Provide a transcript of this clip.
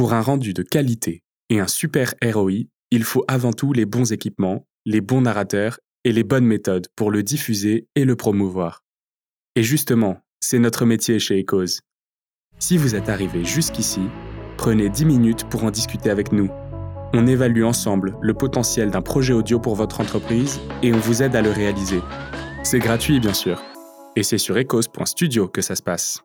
Pour un rendu de qualité et un super ROI, il faut avant tout les bons équipements, les bons narrateurs et les bonnes méthodes pour le diffuser et le promouvoir. Et justement, c'est notre métier chez Ecos. Si vous êtes arrivé jusqu'ici, prenez 10 minutes pour en discuter avec nous. On évalue ensemble le potentiel d'un projet audio pour votre entreprise et on vous aide à le réaliser. C'est gratuit bien sûr. Et c'est sur ecos.studio que ça se passe.